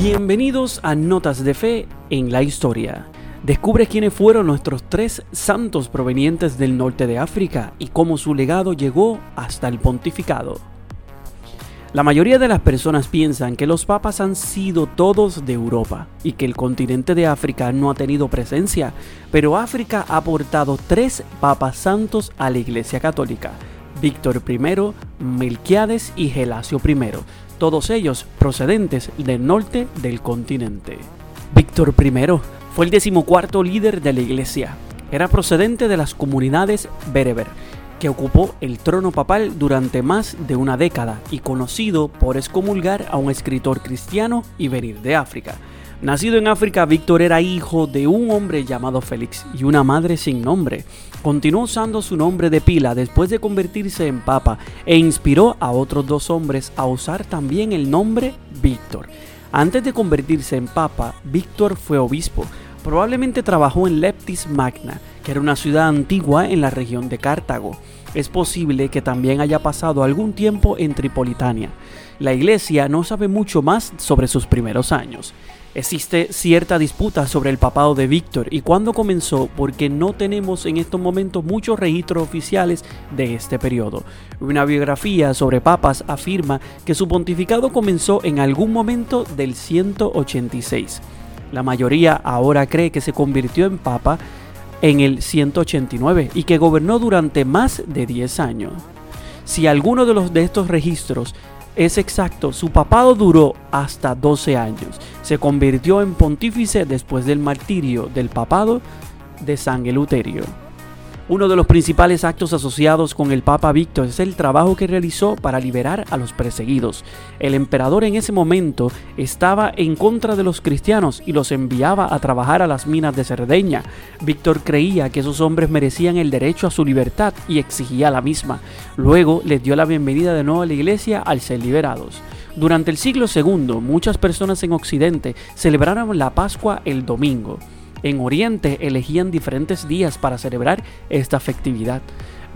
Bienvenidos a Notas de Fe en la Historia. Descubre quiénes fueron nuestros tres santos provenientes del norte de África y cómo su legado llegó hasta el pontificado. La mayoría de las personas piensan que los papas han sido todos de Europa y que el continente de África no ha tenido presencia, pero África ha aportado tres papas santos a la Iglesia Católica, Víctor I, Melquiades y Gelasio I, todos ellos procedentes del norte del continente. Víctor I fue el decimocuarto líder de la iglesia. Era procedente de las comunidades bereber, que ocupó el trono papal durante más de una década y conocido por excomulgar a un escritor cristiano y venir de África. Nacido en África, Víctor era hijo de un hombre llamado Félix y una madre sin nombre. Continuó usando su nombre de pila después de convertirse en papa e inspiró a otros dos hombres a usar también el nombre Víctor. Antes de convertirse en papa, Víctor fue obispo. Probablemente trabajó en Leptis Magna, que era una ciudad antigua en la región de Cartago. Es posible que también haya pasado algún tiempo en Tripolitania. La iglesia no sabe mucho más sobre sus primeros años. Existe cierta disputa sobre el papado de Víctor y cuándo comenzó porque no tenemos en estos momentos muchos registros oficiales de este periodo. Una biografía sobre papas afirma que su pontificado comenzó en algún momento del 186. La mayoría ahora cree que se convirtió en papa en el 189 y que gobernó durante más de 10 años. Si alguno de los de estos registros es exacto, su papado duró hasta 12 años. Se convirtió en pontífice después del martirio del papado de San Eleuterio. Uno de los principales actos asociados con el Papa Víctor es el trabajo que realizó para liberar a los perseguidos. El emperador en ese momento estaba en contra de los cristianos y los enviaba a trabajar a las minas de Cerdeña. Víctor creía que esos hombres merecían el derecho a su libertad y exigía la misma. Luego les dio la bienvenida de nuevo a la iglesia al ser liberados. Durante el siglo II, muchas personas en Occidente celebraron la Pascua el domingo en Oriente elegían diferentes días para celebrar esta festividad.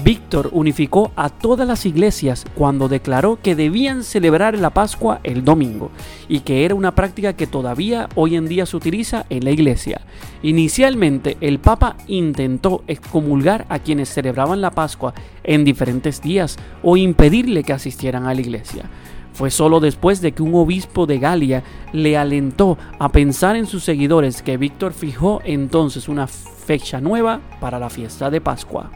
Víctor unificó a todas las iglesias cuando declaró que debían celebrar la Pascua el domingo y que era una práctica que todavía hoy en día se utiliza en la iglesia. Inicialmente el Papa intentó excomulgar a quienes celebraban la Pascua en diferentes días o impedirle que asistieran a la iglesia. Fue solo después de que un obispo de Galia le alentó a pensar en sus seguidores que Víctor fijó entonces una fecha nueva para la fiesta de Pascua.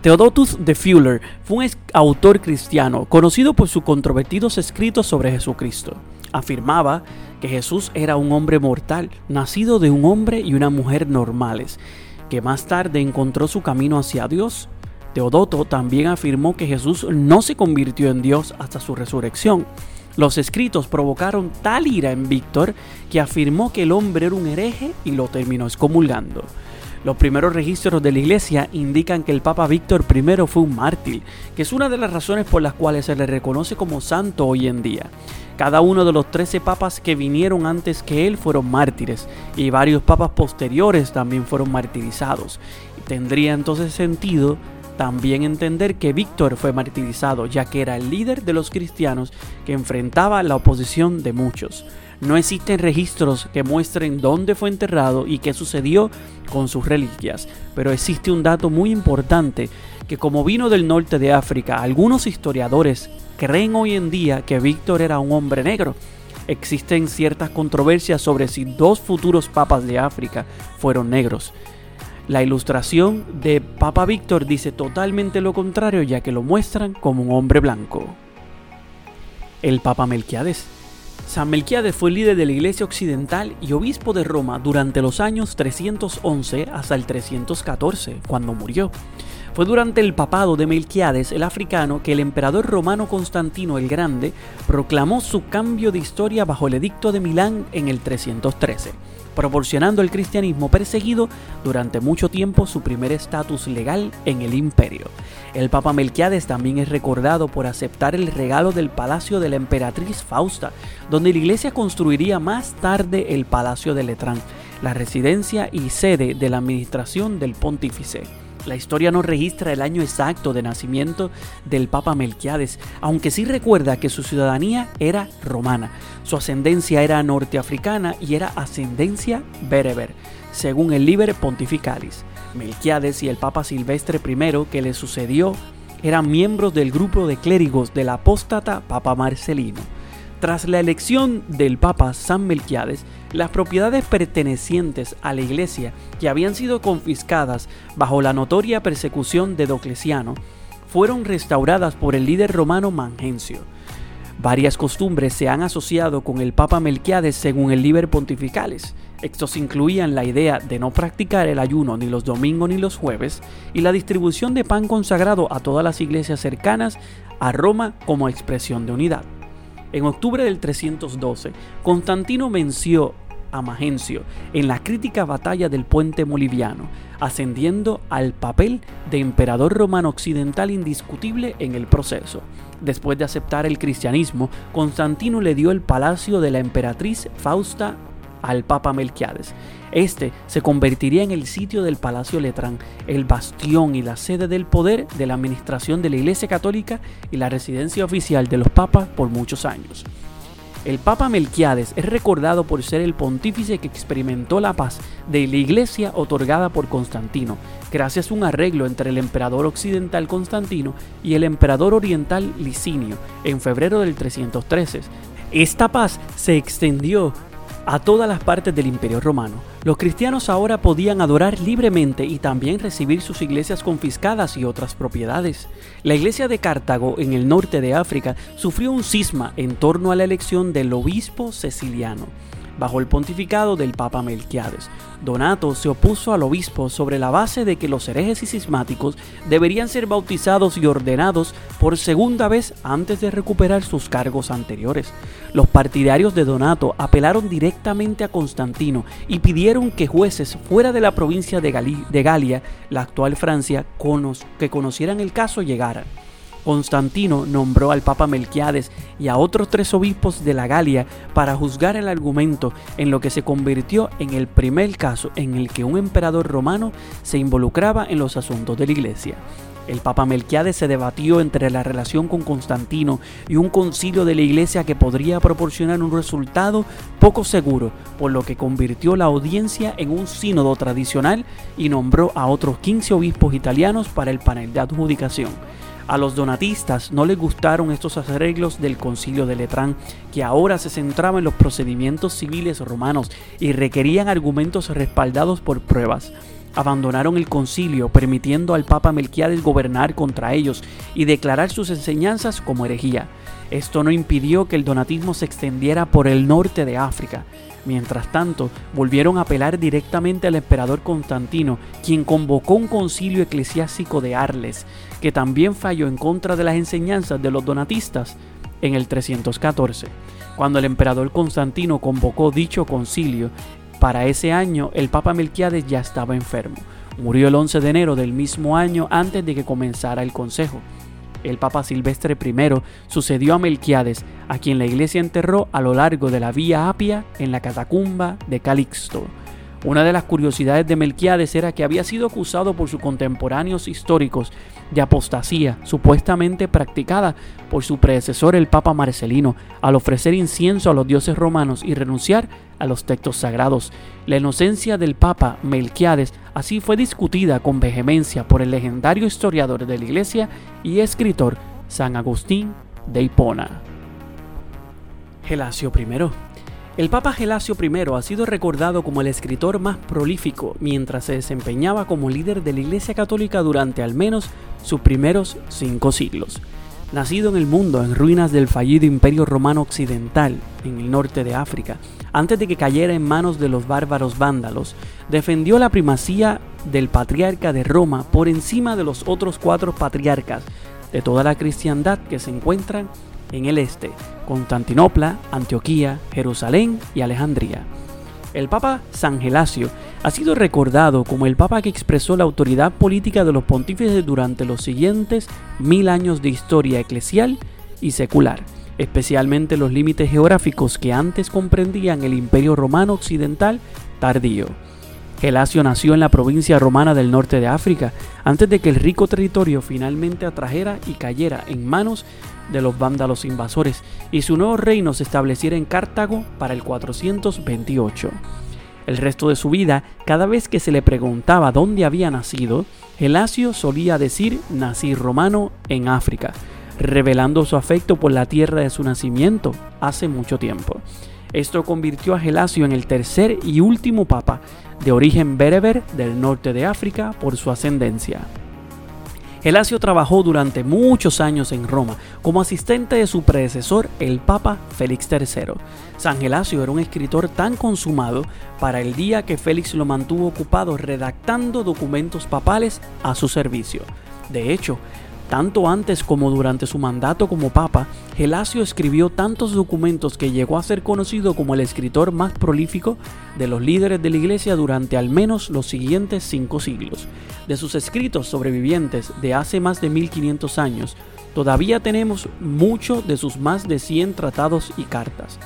Theodotus de Fuller fue un autor cristiano conocido por sus controvertidos escritos sobre Jesucristo. Afirmaba que Jesús era un hombre mortal, nacido de un hombre y una mujer normales, que más tarde encontró su camino hacia Dios Teodoto también afirmó que Jesús no se convirtió en Dios hasta su resurrección. Los escritos provocaron tal ira en Víctor que afirmó que el hombre era un hereje y lo terminó excomulgando. Los primeros registros de la iglesia indican que el Papa Víctor I fue un mártir, que es una de las razones por las cuales se le reconoce como santo hoy en día. Cada uno de los trece papas que vinieron antes que él fueron mártires y varios papas posteriores también fueron martirizados. Tendría entonces sentido también entender que Víctor fue martirizado, ya que era el líder de los cristianos que enfrentaba la oposición de muchos. No existen registros que muestren dónde fue enterrado y qué sucedió con sus reliquias, pero existe un dato muy importante que como vino del norte de África, algunos historiadores creen hoy en día que Víctor era un hombre negro. Existen ciertas controversias sobre si dos futuros papas de África fueron negros. La ilustración de Papa Víctor dice totalmente lo contrario ya que lo muestran como un hombre blanco. El Papa Melquiades. San Melquiades fue líder de la Iglesia Occidental y obispo de Roma durante los años 311 hasta el 314, cuando murió. Fue durante el papado de Melquiades el africano que el emperador romano Constantino el Grande proclamó su cambio de historia bajo el edicto de Milán en el 313 proporcionando al cristianismo perseguido durante mucho tiempo su primer estatus legal en el imperio. El Papa Melquiades también es recordado por aceptar el regalo del palacio de la emperatriz Fausta, donde la iglesia construiría más tarde el palacio de Letrán, la residencia y sede de la administración del pontífice. La historia no registra el año exacto de nacimiento del Papa Melquiades, aunque sí recuerda que su ciudadanía era romana, su ascendencia era norteafricana y era ascendencia bereber, según el Liber Pontificalis. Melquiades y el Papa Silvestre I, que le sucedió, eran miembros del grupo de clérigos del apóstata Papa Marcelino. Tras la elección del Papa San Melquiades, las propiedades pertenecientes a la iglesia que habían sido confiscadas bajo la notoria persecución de Docleciano fueron restauradas por el líder romano Mangencio. Varias costumbres se han asociado con el Papa Melquiades según el Liber Pontificales. Estos incluían la idea de no practicar el ayuno ni los domingos ni los jueves y la distribución de pan consagrado a todas las iglesias cercanas a Roma como expresión de unidad. En octubre del 312, Constantino venció a Magencio en la crítica batalla del puente Moliviano, ascendiendo al papel de emperador romano occidental indiscutible en el proceso. Después de aceptar el cristianismo, Constantino le dio el palacio de la emperatriz Fausta al Papa Melquiades. Este se convertiría en el sitio del Palacio Letrán, el bastión y la sede del poder de la administración de la Iglesia Católica y la residencia oficial de los papas por muchos años. El Papa Melquiades es recordado por ser el pontífice que experimentó la paz de la iglesia otorgada por Constantino, gracias a un arreglo entre el emperador occidental Constantino y el emperador oriental Licinio en febrero del 313. Esta paz se extendió a todas las partes del Imperio Romano. Los cristianos ahora podían adorar libremente y también recibir sus iglesias confiscadas y otras propiedades. La iglesia de Cartago, en el norte de África, sufrió un cisma en torno a la elección del obispo ceciliano bajo el pontificado del Papa Melquiades. Donato se opuso al obispo sobre la base de que los herejes y cismáticos deberían ser bautizados y ordenados por segunda vez antes de recuperar sus cargos anteriores. Los partidarios de Donato apelaron directamente a Constantino y pidieron que jueces fuera de la provincia de, Galia, la actual Francia, que conocieran el caso llegaran. Constantino nombró al Papa Melquiades y a otros tres obispos de la Galia para juzgar el argumento en lo que se convirtió en el primer caso en el que un emperador romano se involucraba en los asuntos de la iglesia. El Papa Melquiades se debatió entre la relación con Constantino y un concilio de la iglesia que podría proporcionar un resultado poco seguro, por lo que convirtió la audiencia en un sínodo tradicional y nombró a otros 15 obispos italianos para el panel de adjudicación. A los donatistas no les gustaron estos arreglos del concilio de Letrán, que ahora se centraba en los procedimientos civiles romanos y requerían argumentos respaldados por pruebas. Abandonaron el concilio, permitiendo al Papa Melquiades gobernar contra ellos y declarar sus enseñanzas como herejía. Esto no impidió que el donatismo se extendiera por el norte de África. Mientras tanto, volvieron a apelar directamente al emperador Constantino, quien convocó un concilio eclesiástico de Arles, que también falló en contra de las enseñanzas de los donatistas en el 314. Cuando el emperador Constantino convocó dicho concilio, para ese año el Papa Melquiades ya estaba enfermo. Murió el 11 de enero del mismo año antes de que comenzara el consejo el Papa Silvestre I sucedió a Melquiades, a quien la iglesia enterró a lo largo de la Vía Apia en la catacumba de Calixto. Una de las curiosidades de Melquiades era que había sido acusado por sus contemporáneos históricos de apostasía supuestamente practicada por su predecesor el Papa Marcelino al ofrecer incienso a los dioses romanos y renunciar a los textos sagrados. La inocencia del Papa Melquiades así fue discutida con vehemencia por el legendario historiador de la Iglesia y escritor San Agustín de Hipona. Gelasio I el Papa Gelasio I ha sido recordado como el escritor más prolífico mientras se desempeñaba como líder de la Iglesia Católica durante al menos sus primeros cinco siglos. Nacido en el mundo en ruinas del fallido Imperio Romano Occidental, en el norte de África, antes de que cayera en manos de los bárbaros vándalos, defendió la primacía del patriarca de Roma por encima de los otros cuatro patriarcas de toda la cristiandad que se encuentran en el este, Constantinopla, Antioquía, Jerusalén y Alejandría. El Papa San Gelasio ha sido recordado como el Papa que expresó la autoridad política de los pontífices durante los siguientes mil años de historia eclesial y secular, especialmente los límites geográficos que antes comprendían el Imperio Romano Occidental tardío. Gelasio nació en la provincia romana del norte de África, antes de que el rico territorio finalmente atrajera y cayera en manos de los vándalos invasores y su nuevo reino se estableciera en Cartago para el 428. El resto de su vida, cada vez que se le preguntaba dónde había nacido, Gelasio solía decir nací romano en África, revelando su afecto por la tierra de su nacimiento hace mucho tiempo. Esto convirtió a Gelasio en el tercer y último papa de origen bereber del norte de África por su ascendencia. Gelasio trabajó durante muchos años en Roma como asistente de su predecesor, el Papa Félix III. San Gelasio era un escritor tan consumado para el día que Félix lo mantuvo ocupado redactando documentos papales a su servicio. De hecho, tanto antes como durante su mandato como papa, Gelasio escribió tantos documentos que llegó a ser conocido como el escritor más prolífico de los líderes de la iglesia durante al menos los siguientes cinco siglos. De sus escritos sobrevivientes de hace más de 1500 años, todavía tenemos mucho de sus más de 100 tratados y cartas.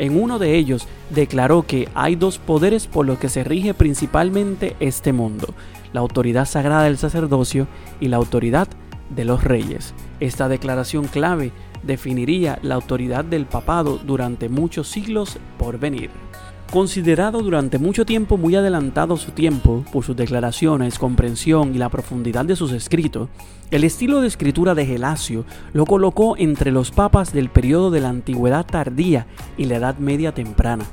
En uno de ellos declaró que hay dos poderes por los que se rige principalmente este mundo, la autoridad sagrada del sacerdocio y la autoridad de los reyes. Esta declaración clave definiría la autoridad del papado durante muchos siglos por venir. Considerado durante mucho tiempo muy adelantado su tiempo por sus declaraciones, comprensión y la profundidad de sus escritos, el estilo de escritura de Gelasio lo colocó entre los papas del periodo de la antigüedad tardía y la Edad Media temprana.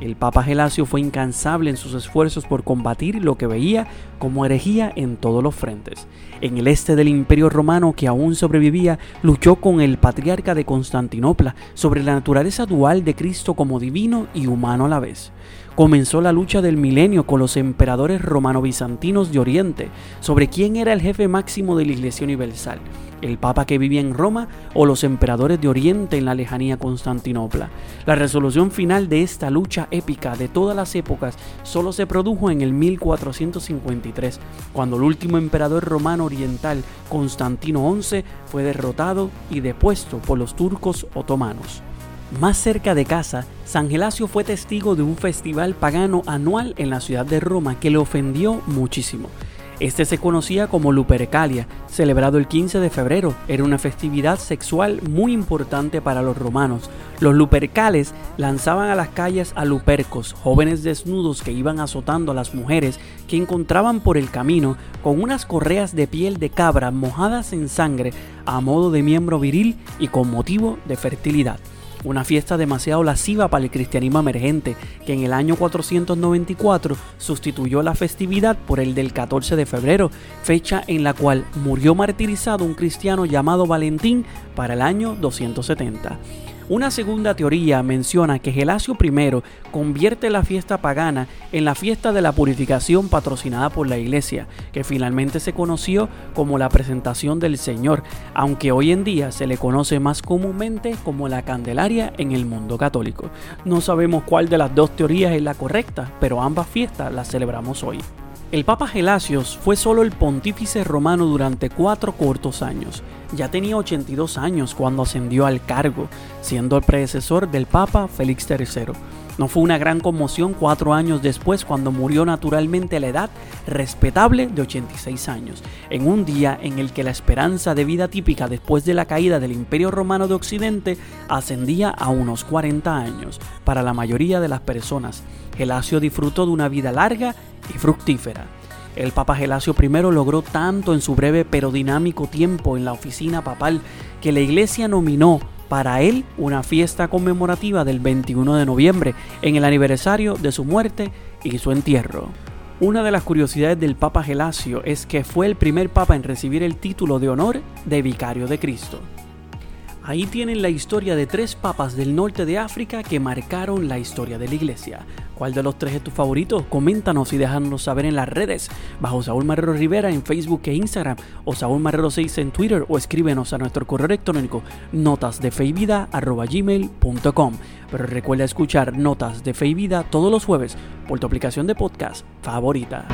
El Papa Gelasio fue incansable en sus esfuerzos por combatir lo que veía como herejía en todos los frentes. En el este del Imperio Romano que aún sobrevivía, luchó con el patriarca de Constantinopla sobre la naturaleza dual de Cristo como divino y humano a la vez comenzó la lucha del milenio con los emperadores romano-bizantinos de Oriente sobre quién era el jefe máximo de la Iglesia Universal, el Papa que vivía en Roma o los emperadores de Oriente en la lejanía Constantinopla. La resolución final de esta lucha épica de todas las épocas solo se produjo en el 1453, cuando el último emperador romano oriental, Constantino XI, fue derrotado y depuesto por los turcos otomanos. Más cerca de casa, San Gelasio fue testigo de un festival pagano anual en la ciudad de Roma que le ofendió muchísimo. Este se conocía como Lupercalia, celebrado el 15 de febrero. Era una festividad sexual muy importante para los romanos. Los lupercales lanzaban a las calles a lupercos, jóvenes desnudos que iban azotando a las mujeres que encontraban por el camino con unas correas de piel de cabra mojadas en sangre a modo de miembro viril y con motivo de fertilidad una fiesta demasiado lasciva para el cristianismo emergente, que en el año 494 sustituyó la festividad por el del 14 de febrero, fecha en la cual murió martirizado un cristiano llamado Valentín para el año 270. Una segunda teoría menciona que Gelasio I convierte la fiesta pagana en la fiesta de la purificación patrocinada por la iglesia, que finalmente se conoció como la presentación del Señor, aunque hoy en día se le conoce más comúnmente como la Candelaria en el mundo católico. No sabemos cuál de las dos teorías es la correcta, pero ambas fiestas las celebramos hoy. El Papa Gelasios fue solo el pontífice romano durante cuatro cortos años. Ya tenía 82 años cuando ascendió al cargo, siendo el predecesor del Papa Félix III. No fue una gran conmoción cuatro años después cuando murió naturalmente a la edad respetable de 86 años, en un día en el que la esperanza de vida típica después de la caída del Imperio Romano de Occidente ascendía a unos 40 años para la mayoría de las personas. Gelasio disfrutó de una vida larga y fructífera. El Papa Gelasio I logró tanto en su breve pero dinámico tiempo en la oficina papal que la iglesia nominó para él una fiesta conmemorativa del 21 de noviembre en el aniversario de su muerte y su entierro. Una de las curiosidades del Papa Gelasio es que fue el primer papa en recibir el título de honor de Vicario de Cristo. Ahí tienen la historia de tres papas del norte de África que marcaron la historia de la iglesia. ¿Cuál de los tres es tu favorito? Coméntanos y déjanos saber en las redes, bajo Saúl Marrero Rivera en Facebook e Instagram, o Saúl Marrero 6 en Twitter, o escríbenos a nuestro correo electrónico notasdefeivida.com. Pero recuerda escuchar Notas de Fe y Vida todos los jueves por tu aplicación de podcast favorita.